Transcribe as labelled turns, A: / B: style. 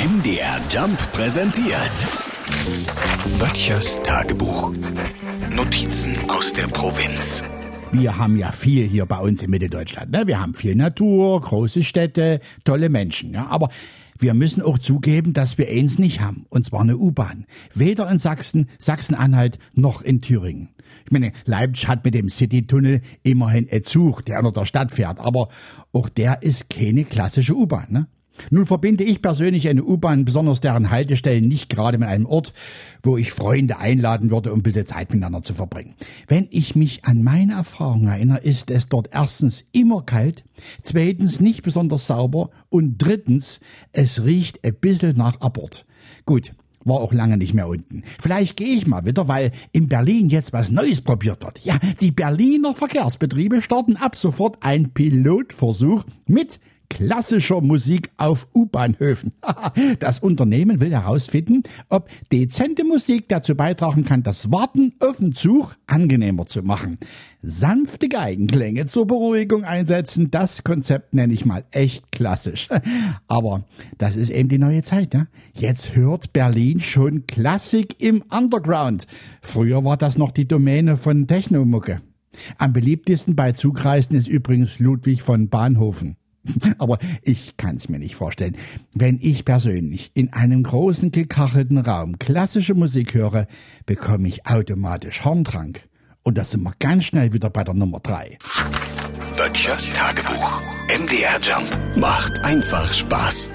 A: MDR Jump präsentiert. Böttchers Tagebuch. Notizen aus der Provinz.
B: Wir haben ja viel hier bei uns in Mitteldeutschland. Ne? Wir haben viel Natur, große Städte, tolle Menschen. Ja? Aber wir müssen auch zugeben, dass wir eins nicht haben, und zwar eine U-Bahn. Weder in Sachsen, Sachsen-Anhalt noch in Thüringen. Ich meine, Leipzig hat mit dem Citytunnel immerhin einen Zug, der unter der Stadt fährt, aber auch der ist keine klassische U-Bahn. Ne? Nun verbinde ich persönlich eine U-Bahn, besonders deren Haltestellen, nicht gerade mit einem Ort, wo ich Freunde einladen würde, um bisschen Zeit miteinander zu verbringen. Wenn ich mich an meine Erfahrung erinnere, ist es dort erstens immer kalt, zweitens nicht besonders sauber und drittens, es riecht ein bisschen nach Abort. Gut, war auch lange nicht mehr unten. Vielleicht gehe ich mal wieder, weil in Berlin jetzt was Neues probiert wird. Ja, die Berliner Verkehrsbetriebe starten ab sofort einen Pilotversuch mit klassischer Musik auf U-Bahnhöfen. Das Unternehmen will herausfinden, ob dezente Musik dazu beitragen kann, das Warten auf den Zug angenehmer zu machen. Sanfte Geigenklänge zur Beruhigung einsetzen, das Konzept nenne ich mal echt klassisch. Aber das ist eben die neue Zeit. Ne? Jetzt hört Berlin schon Klassik im Underground. Früher war das noch die Domäne von Technomucke. Am beliebtesten bei Zugreisen ist übrigens Ludwig von Bahnhofen. Aber ich kann's mir nicht vorstellen. Wenn ich persönlich in einem großen gekachelten Raum klassische Musik höre, bekomme ich automatisch Horntrank. Und da sind wir ganz schnell wieder bei der Nummer drei.
A: Böttchers Tagebuch. MDR Jump macht einfach Spaß.